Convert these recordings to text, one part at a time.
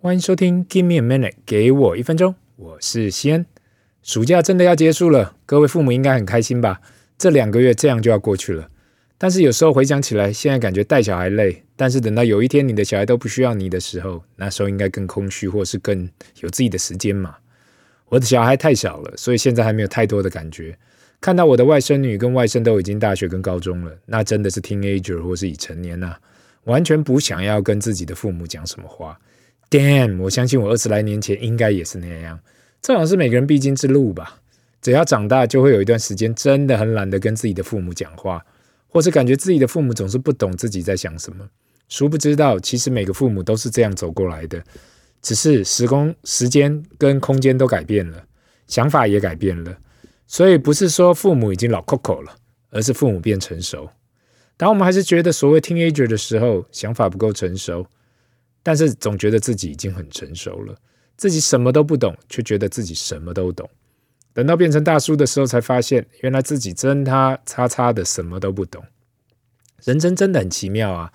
欢迎收听 Give me a minute，给我一分钟。我是西恩。暑假真的要结束了，各位父母应该很开心吧？这两个月这样就要过去了。但是有时候回想起来，现在感觉带小孩累，但是等到有一天你的小孩都不需要你的时候，那时候应该更空虚，或是更有自己的时间嘛。我的小孩太小了，所以现在还没有太多的感觉。看到我的外甥女跟外甥都已经大学跟高中了，那真的是 teenager 或是已成年呐、啊，完全不想要跟自己的父母讲什么话。Damn！我相信我二十来年前应该也是那样。这好像是每个人必经之路吧。只要长大，就会有一段时间真的很懒得跟自己的父母讲话，或是感觉自己的父母总是不懂自己在想什么。殊不知道，其实每个父母都是这样走过来的，只是时空、时间跟空间都改变了，想法也改变了。所以不是说父母已经老 Coco 了，而是父母变成熟。当我们还是觉得所谓 teenager 的时候，想法不够成熟。但是总觉得自己已经很成熟了，自己什么都不懂，却觉得自己什么都懂。等到变成大叔的时候，才发现原来自己真他叉叉的什么都不懂。人生真的很奇妙啊！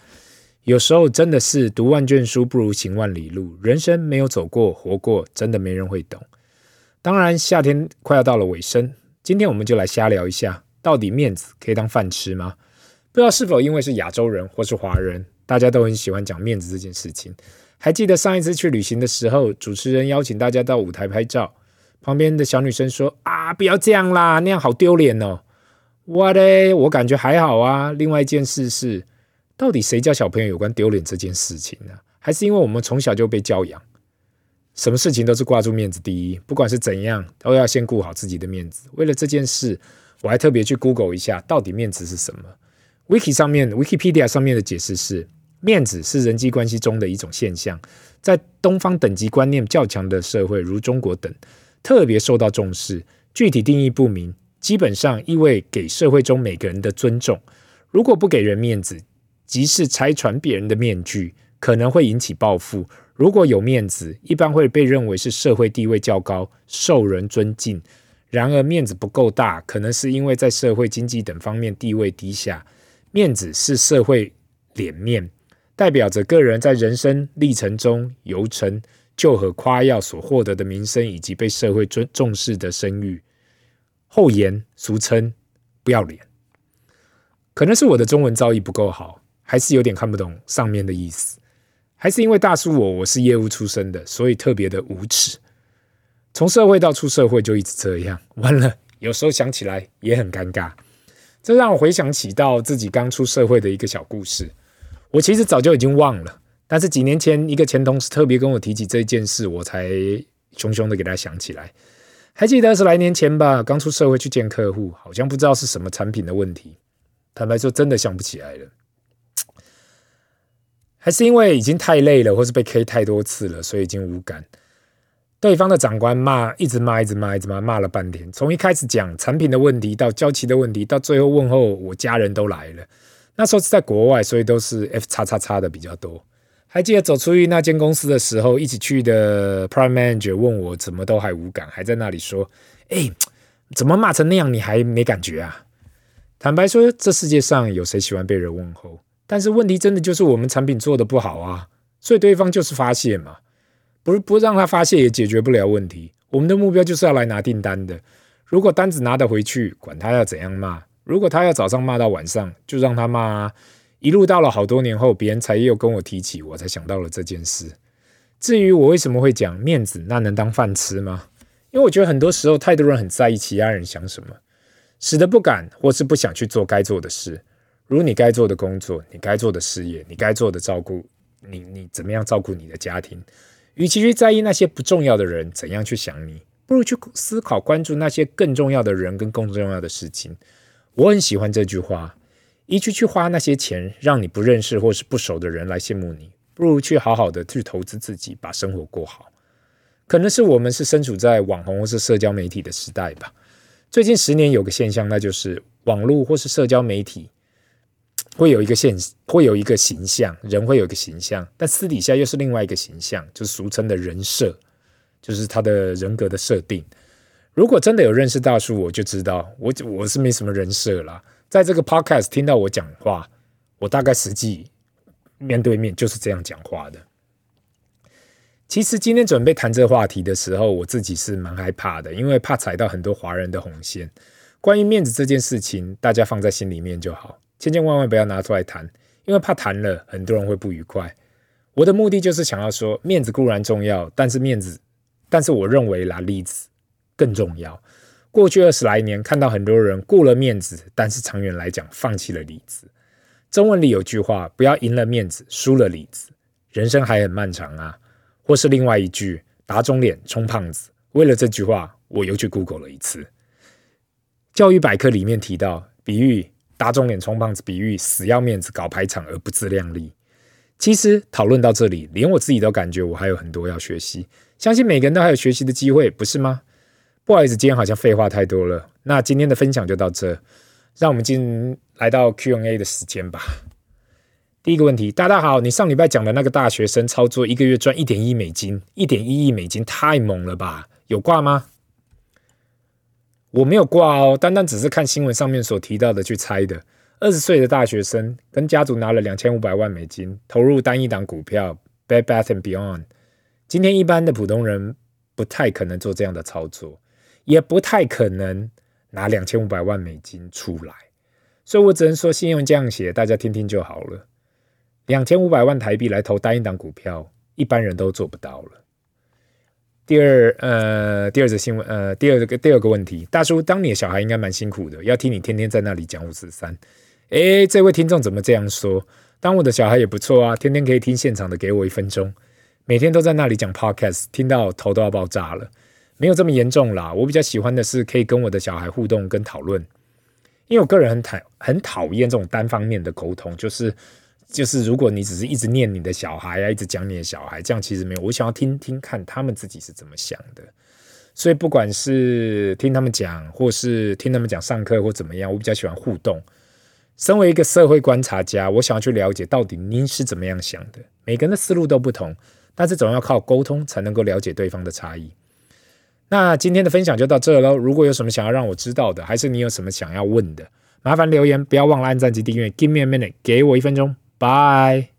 有时候真的是读万卷书不如行万里路。人生没有走过、活过，真的没人会懂。当然，夏天快要到了尾声，今天我们就来瞎聊一下，到底面子可以当饭吃吗？不知道是否因为是亚洲人或是华人。大家都很喜欢讲面子这件事情。还记得上一次去旅行的时候，主持人邀请大家到舞台拍照，旁边的小女生说：“啊，不要这样啦，那样好丢脸哦。”我嘞，我感觉还好啊。另外一件事是，到底谁教小朋友有关丢脸这件事情呢？还是因为我们从小就被教养，什么事情都是挂住面子第一，不管是怎样，都要先顾好自己的面子。为了这件事，我还特别去 Google 一下，到底面子是什么。Wiki 上面，Wikipedia 上面的解释是：面子是人际关系中的一种现象，在东方等级观念较强的社会，如中国等，特别受到重视。具体定义不明，基本上意味给社会中每个人的尊重。如果不给人面子，即是拆穿别人的面具，可能会引起报复。如果有面子，一般会被认为是社会地位较高，受人尊敬。然而面子不够大，可能是因为在社会经济等方面地位低下。面子是社会脸面，代表着个人在人生历程中由成就和夸耀所获得的名声，以及被社会尊重视的声誉。厚颜俗称不要脸，可能是我的中文造诣不够好，还是有点看不懂上面的意思，还是因为大叔我我是业务出身的，所以特别的无耻。从社会到出社会就一直这样，完了，有时候想起来也很尴尬。这让我回想起到自己刚出社会的一个小故事。我其实早就已经忘了，但是几年前一个前同事特别跟我提起这件事，我才熊熊的给他想起来。还记得二十来年前吧，刚出社会去见客户，好像不知道是什么产品的问题。坦白说，真的想不起来了，还是因为已经太累了，或是被 K 太多次了，所以已经无感。对方的长官骂，一直骂，一直骂，一直骂，骂了半天。从一开始讲产品的问题，到交期的问题，到最后问候我家人都来了。那时候是在国外，所以都是 F 叉叉叉的比较多。还记得走出去那间公司的时候，一起去的 Prime Manager 问我怎么都还无感，还在那里说：“哎，怎么骂成那样你还没感觉啊？”坦白说，这世界上有谁喜欢被人问候？但是问题真的就是我们产品做得不好啊，所以对方就是发泄嘛。不是不让他发泄也解决不了问题。我们的目标就是要来拿订单的。如果单子拿得回去，管他要怎样骂。如果他要早上骂到晚上，就让他骂啊。一路到了好多年后，别人才又跟我提起，我才想到了这件事。至于我为什么会讲面子，那能当饭吃吗？因为我觉得很多时候太多人很在意其他人想什么，使得不敢或是不想去做该做的事。如你该做的工作，你该做的事业，你该做的照顾，你你怎么样照顾你的家庭？与其去在意那些不重要的人怎样去想你，不如去思考关注那些更重要的人跟更重要的事情。我很喜欢这句话：，与其去花那些钱让你不认识或是不熟的人来羡慕你，不如去好好的去投资自己，把生活过好。可能是我们是身处在网红或是社交媒体的时代吧。最近十年有个现象，那就是网络或是社交媒体。会有一个现，会有一个形象，人会有一个形象，但私底下又是另外一个形象，就是俗称的人设，就是他的人格的设定。如果真的有认识大叔，我就知道，我我是没什么人设啦。在这个 podcast 听到我讲话，我大概实际面对面就是这样讲话的。其实今天准备谈这个话题的时候，我自己是蛮害怕的，因为怕踩到很多华人的红线。关于面子这件事情，大家放在心里面就好，千千万万不要拿出来谈，因为怕谈了很多人会不愉快。我的目的就是想要说，面子固然重要，但是面子，但是我认为啦，里子更重要。过去二十来年，看到很多人顾了面子，但是长远来讲，放弃了里子。中文里有句话：不要赢了面子，输了里子。人生还很漫长啊。或是另外一句：打肿脸充胖子。为了这句话，我又去 Google 了一次。教育百科里面提到，比喻打肿脸充胖子，比喻死要面子搞排场而不自量力。其实讨论到这里，连我自己都感觉我还有很多要学习。相信每个人都还有学习的机会，不是吗？不好意思，今天好像废话太多了。那今天的分享就到这，让我们进来到 Q&A 的时间吧。第一个问题，大家好，你上礼拜讲的那个大学生操作一个月赚一点一美金，一点一亿美金，太猛了吧？有挂吗？我没有挂哦，单单只是看新闻上面所提到的去猜的。二十岁的大学生跟家族拿了两千五百万美金，投入单一档股票 Bed Bath and Beyond。今天一般的普通人不太可能做这样的操作，也不太可能拿两千五百万美金出来，所以我只能说新闻这样写，大家听听就好了。两千五百万台币来投单一档股票，一般人都做不到了。第二，呃，第二则新闻，呃，第二个第二个问题，大叔，当你的小孩应该蛮辛苦的，要听你天天在那里讲五四三。诶，这位听众怎么这样说？当我的小孩也不错啊，天天可以听现场的，给我一分钟，每天都在那里讲 podcast，听到头都要爆炸了。没有这么严重啦，我比较喜欢的是可以跟我的小孩互动跟讨论，因为我个人很讨很讨厌这种单方面的沟通，就是。就是如果你只是一直念你的小孩啊，一直讲你的小孩，这样其实没有。我想要听听看他们自己是怎么想的。所以不管是听他们讲，或是听他们讲上课或怎么样，我比较喜欢互动。身为一个社会观察家，我想要去了解到底您是怎么样想的。每个人的思路都不同，但是总要靠沟通才能够了解对方的差异。那今天的分享就到这喽。如果有什么想要让我知道的，还是你有什么想要问的，麻烦留言，不要忘了按赞及订阅。Give me a minute，给我一分钟。拜。